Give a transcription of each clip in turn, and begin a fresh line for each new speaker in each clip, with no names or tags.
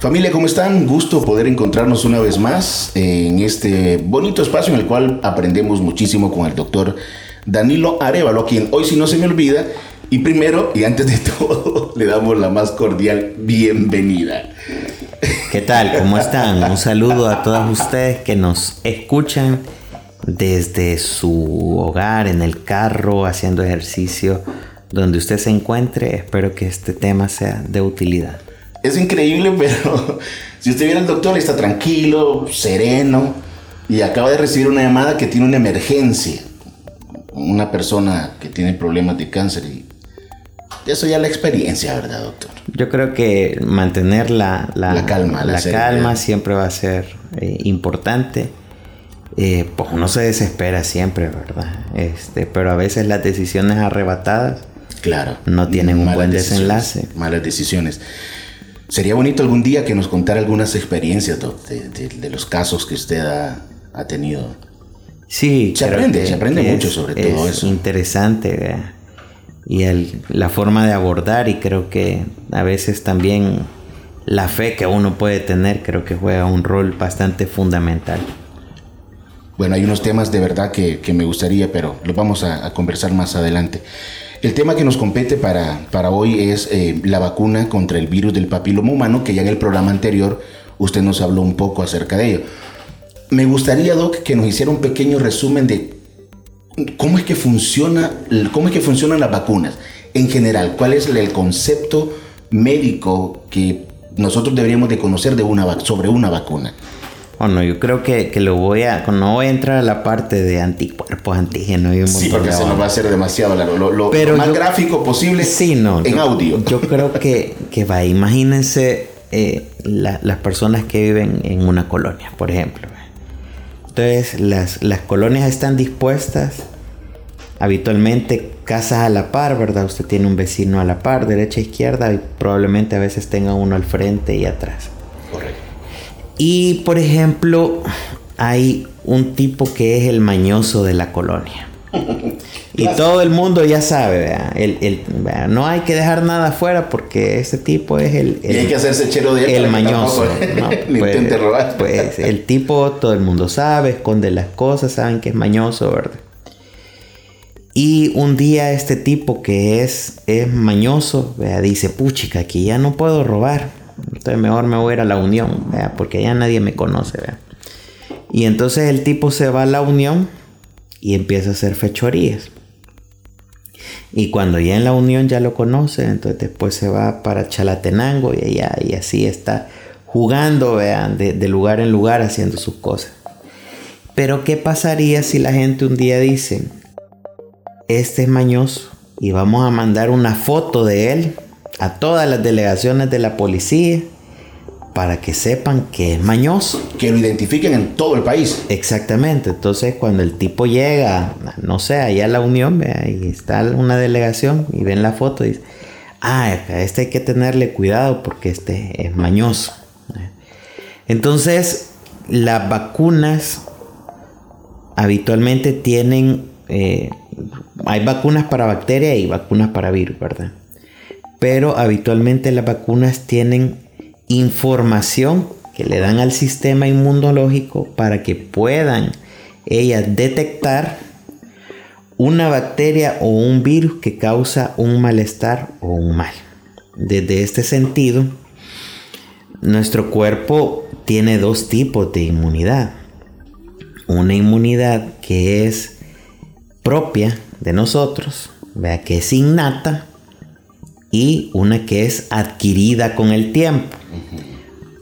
Familia, ¿cómo están? Gusto poder encontrarnos una vez más en este bonito espacio en el cual aprendemos muchísimo con el doctor Danilo Arevalo, a quien hoy si no se me olvida, y primero y antes de todo, le damos la más cordial bienvenida.
¿Qué tal? ¿Cómo están? Un saludo a todos ustedes que nos escuchan desde su hogar, en el carro, haciendo ejercicio, donde usted se encuentre. Espero que este tema sea de utilidad
es increíble, pero si usted viene al doctor, está tranquilo, sereno, y acaba de recibir una llamada que tiene una emergencia. Una persona que tiene problemas de cáncer y eso ya es la experiencia, ¿verdad, doctor?
Yo creo que mantener la, calma, la, calma siempre va a ser eh, importante. Eh, pues uno se desespera siempre, ¿verdad? Este, pero a veces las decisiones arrebatadas
claro,
no tienen un buen desenlace.
Malas decisiones. Sería bonito algún día que nos contara algunas experiencias de, los casos que usted ha, tenido.
Sí,
se aprende, se aprende mucho sobre todo eso.
Interesante, y la forma de abordar y creo que a veces también la fe que uno puede tener creo que juega un rol bastante fundamental.
Bueno, hay unos temas de verdad que, me gustaría, pero los vamos a conversar más adelante. El tema que nos compete para, para hoy es eh, la vacuna contra el virus del papiloma humano, que ya en el programa anterior usted nos habló un poco acerca de ello. Me gustaría, Doc, que nos hiciera un pequeño resumen de cómo es que funciona, cómo es que funcionan las vacunas en general, cuál es el concepto médico que nosotros deberíamos de conocer de una, sobre una vacuna.
Bueno, yo creo que, lo voy a. No voy a entrar a la parte de anticuerpos, antígenos y
Sí, porque se nos va a hacer demasiado largo. Lo, más gráfico posible
sí, no,
en audio.
Yo creo que, que va. Imagínense eh, las personas que viven en una colonia, por ejemplo. Entonces, las, las colonias están dispuestas habitualmente casas a la par, ¿verdad? Usted tiene un vecino a la par, derecha, izquierda, y probablemente a veces tenga uno al frente y atrás. Y por ejemplo, hay un tipo que es el mañoso de la colonia. Y todo el mundo ya sabe, El, no hay que dejar nada afuera porque ese tipo es el...
y hay que hacerse chero de
El mañoso. Pues, pues, el tipo, todo el mundo sabe, esconde las cosas, saben que es mañoso, ¿verdad? Y un día este tipo que es, es mañoso, dice, puchica, aquí ya no puedo robar. Mejor me voy a ir a la Unión, porque allá nadie me conoce. Y entonces el tipo se va a la Unión y empieza a hacer fechorías. Y cuando ya en la Unión ya lo conoce, entonces después se va para Chalatenango y allá y así está jugando de, de lugar en lugar haciendo sus cosas. Pero ¿qué pasaría si la gente un día dice, este es mañoso y vamos a mandar una foto de él a todas las delegaciones de la policía para que sepan que es mañoso.
Que lo identifiquen en todo el país.
Exactamente. Entonces, cuando el tipo llega, no sé, allá a la Unión, ahí está una delegación y ven la foto y dice, ah, a este hay que tenerle cuidado porque este es mañoso. Entonces, las vacunas habitualmente tienen, eh, hay vacunas para bacterias y vacunas para virus, ¿verdad? pero habitualmente las vacunas tienen información que le dan al sistema inmunológico para que puedan ellas detectar una bacteria o un virus que causa un malestar o un mal. Desde este sentido, nuestro cuerpo tiene dos tipos de inmunidad. Una inmunidad que es propia de nosotros, vea que es innata, y una que es adquirida con el tiempo.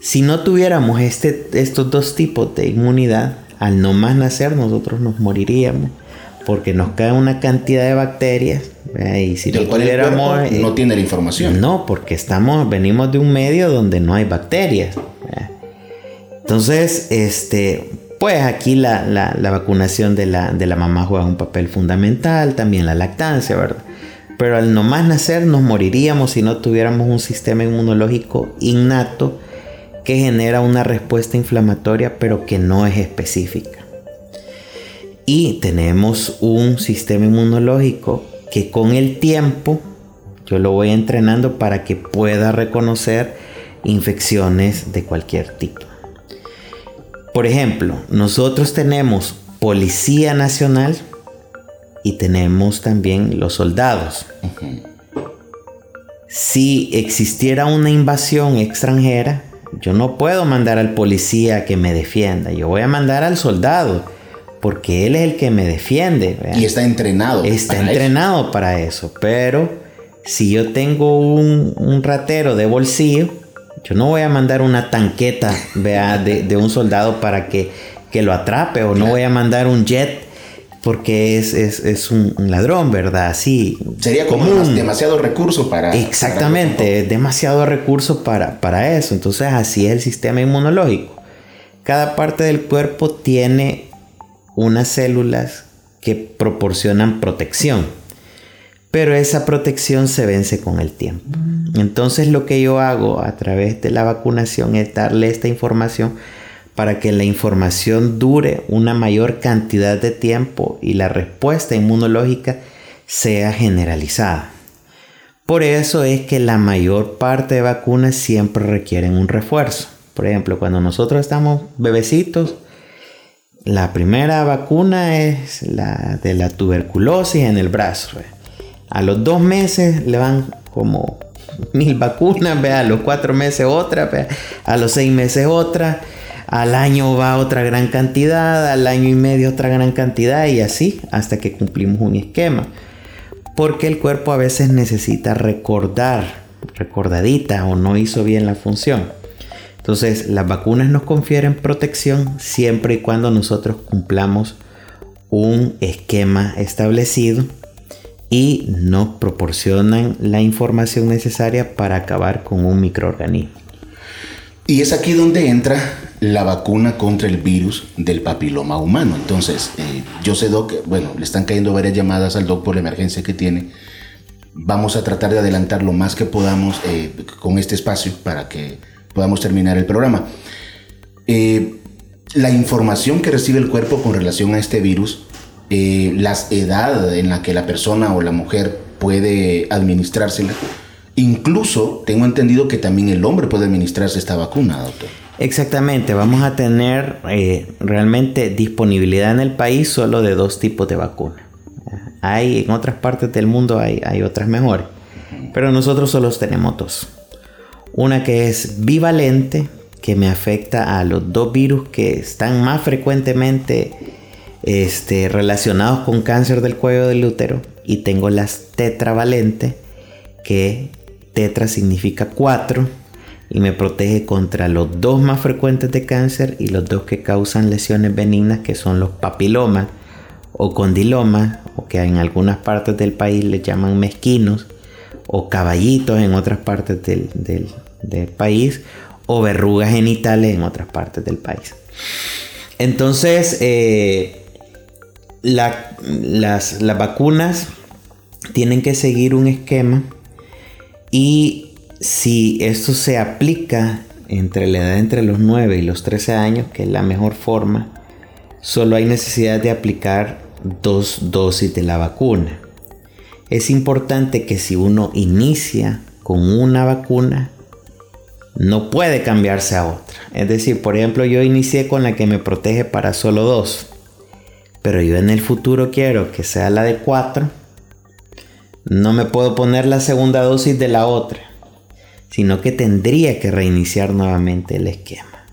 Si no tuviéramos este, estos dos tipos de inmunidad, al no más nacer nosotros nos moriríamos porque nos cae una cantidad de bacterias y si no
tuviéramos eh, no tiene la información.
no porque estamos venimos de un medio donde no hay bacterias entonces este pues aquí la, la, vacunación de la, de la mamá juega un papel fundamental también la lactancia verdad pero al no más nacer nos moriríamos si no tuviéramos un sistema inmunológico innato que genera una respuesta inflamatoria pero que no es específica. Y tenemos un sistema inmunológico que con el tiempo yo lo voy entrenando para que pueda reconocer infecciones de cualquier tipo. Por ejemplo, nosotros tenemos Policía Nacional y tenemos también los soldados. Si existiera una invasión extranjera, yo no puedo mandar al policía que me defienda, yo voy a mandar al soldado, porque él es el que me defiende.
Y está entrenado.
Está entrenado para eso, pero si yo tengo un, ratero de bolsillo, yo no voy a mandar una tanqueta ¿vea? De, un soldado para que, que lo atrape, o no voy a mandar un jet porque es, un, ladrón, ¿verdad? Sí.
Sería como demasiado recurso para...
Exactamente, demasiado recurso para, para eso. Entonces así es el sistema inmunológico. Cada parte del cuerpo tiene unas células que proporcionan protección. Pero esa protección se vence con el tiempo. Entonces lo que yo hago a través de la vacunación es darle esta información para que la información dure una mayor cantidad de tiempo y la respuesta inmunológica sea generalizada. Por eso es que la mayor parte de vacunas siempre requieren un refuerzo. Por ejemplo, cuando nosotros estamos bebecitos, la primera vacuna es la de la tuberculosis en el brazo. A los dos meses le van como mil vacunas, a los cuatro meses otra, a los seis meses otra al año va otra gran cantidad, al año y medio otra gran cantidad y así hasta que cumplimos un esquema. Porque el cuerpo a veces necesita recordar, recordadita o no hizo bien la función. Entonces las vacunas nos confieren protección siempre y cuando nosotros cumplamos un esquema establecido y nos proporcionan la información necesaria para acabar con un microorganismo.
Y es aquí donde entra la vacuna contra el virus del papiloma humano. Entonces, eh, yo sé, Doc, bueno, le están cayendo varias llamadas al Doc por la emergencia que tiene. Vamos a tratar de adelantar lo más que podamos eh, con este espacio para que podamos terminar el programa. Eh, la información que recibe el cuerpo con relación a este virus, la edad en la que la persona o la mujer puede administrársela, Incluso tengo entendido que también el hombre puede administrarse esta vacuna, doctor.
Exactamente, vamos a tener eh, realmente disponibilidad en el país solo de dos tipos de vacuna. Hay en otras partes del mundo hay, otras mejores, pero nosotros solo tenemos dos. Una que es bivalente, que me afecta a los dos virus que están más frecuentemente este, relacionados con cáncer del cuello del útero, y tengo las tetravalente, que Tetra significa 4 y me protege contra los dos más frecuentes de cáncer y los dos que causan lesiones benignas que son los papilomas o condilomas o que en algunas partes del país le llaman mezquinos o caballitos en otras partes del, país o verrugas genitales en otras partes del país. Entonces, eh, las, las vacunas tienen que seguir un esquema y si esto se aplica entre la edad entre los 9 y los 13 años, que es la mejor forma, solo hay necesidad de aplicar dos dosis de la vacuna. Es importante que si uno inicia con una vacuna, no puede cambiarse a otra. Es decir, por ejemplo, yo inicié con la que me protege para solo dos, pero yo en el futuro quiero que sea la de 4 no me puedo poner la segunda dosis de la otra, sino que tendría que reiniciar nuevamente el esquema.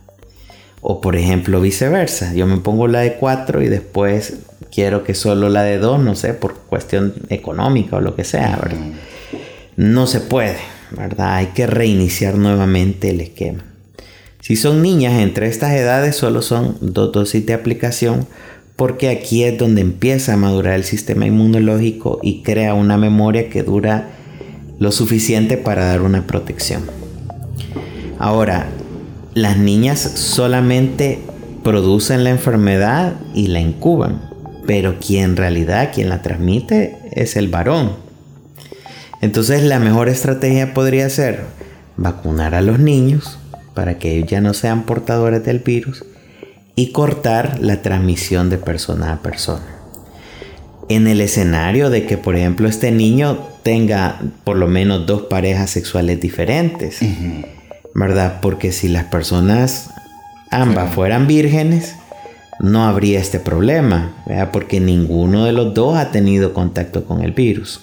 O por ejemplo viceversa, yo me pongo la de 4 y después quiero que solo la de 2, no sé, por cuestión económica o lo que sea, ¿verdad? No se puede, ¿verdad? Hay que reiniciar nuevamente el esquema. Si son niñas entre estas edades, solo son dos dosis de aplicación porque aquí es donde empieza a madurar el sistema inmunológico y crea una memoria que dura lo suficiente para dar una protección. Ahora, las niñas solamente producen la enfermedad y la incuban, pero quien en realidad quien la transmite es el varón. Entonces la mejor estrategia podría ser vacunar a los niños para que ellos ya no sean portadores del virus y cortar la transmisión de persona a persona. En el escenario de que, por ejemplo, este niño tenga por lo menos dos parejas sexuales diferentes, ¿verdad? Porque si las personas ambas fueran vírgenes, no habría este problema, ¿verdad? porque ninguno de los dos ha tenido contacto con el virus.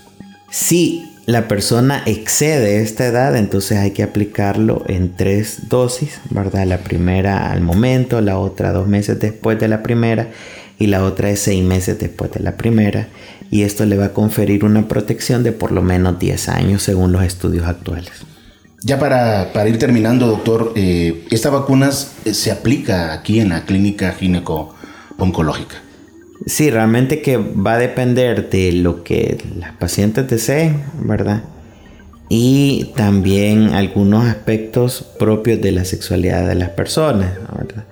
Si la persona excede esta edad, entonces hay que aplicarlo en tres dosis, ¿verdad? La primera al momento, la otra dos meses después de la primera y la otra es seis meses después de la primera. Y esto le va a conferir una protección de por lo menos 10 años según los estudios actuales.
Ya para, ir terminando, doctor, eh, ¿esta vacuna se aplica aquí en la clínica gineco-oncológica?
Sí, realmente que va a depender de lo que las pacientes deseen, ¿verdad? Y también algunos aspectos propios de la sexualidad de las personas, ¿verdad?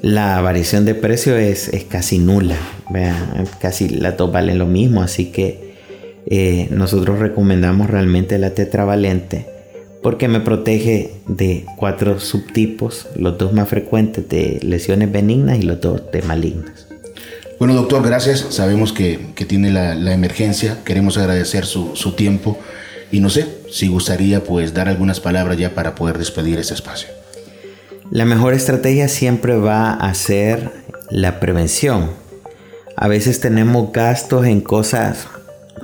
La variación de precio es, casi nula, ¿verdad? casi las dos valen lo mismo, así que eh, nosotros recomendamos realmente la tetravalente porque me protege de cuatro subtipos, los dos más frecuentes de lesiones benignas y los dos de malignas.
Bueno, doctor, gracias. Sabemos que, tiene la, emergencia. Queremos agradecer su, tiempo y no sé si gustaría pues dar algunas palabras ya para poder despedir este espacio.
La mejor estrategia siempre va a ser la prevención. A veces tenemos gastos en cosas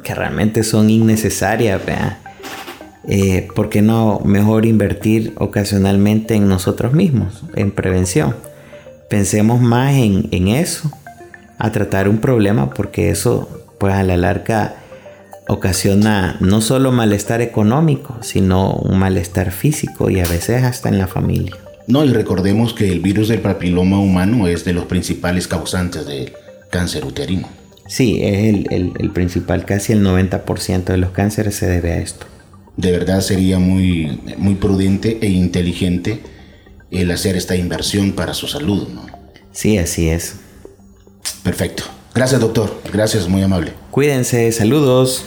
que realmente son innecesarias, ¿verdad? Eh, ¿Por qué no mejor invertir ocasionalmente en nosotros mismos, en prevención? Pensemos más en, en eso a tratar un problema porque eso pues a la larga ocasiona no solo malestar económico, sino un malestar físico y a veces hasta en la familia.
No, y recordemos que el virus del papiloma humano es de los principales causantes del cáncer uterino.
Sí, es el, el principal, casi el 90% de los cánceres se debe a esto.
De verdad sería muy, muy prudente e inteligente el hacer esta inversión para su salud, ¿no?
Sí, así es.
Perfecto. Gracias, doctor. Gracias, muy amable.
Cuídense, saludos.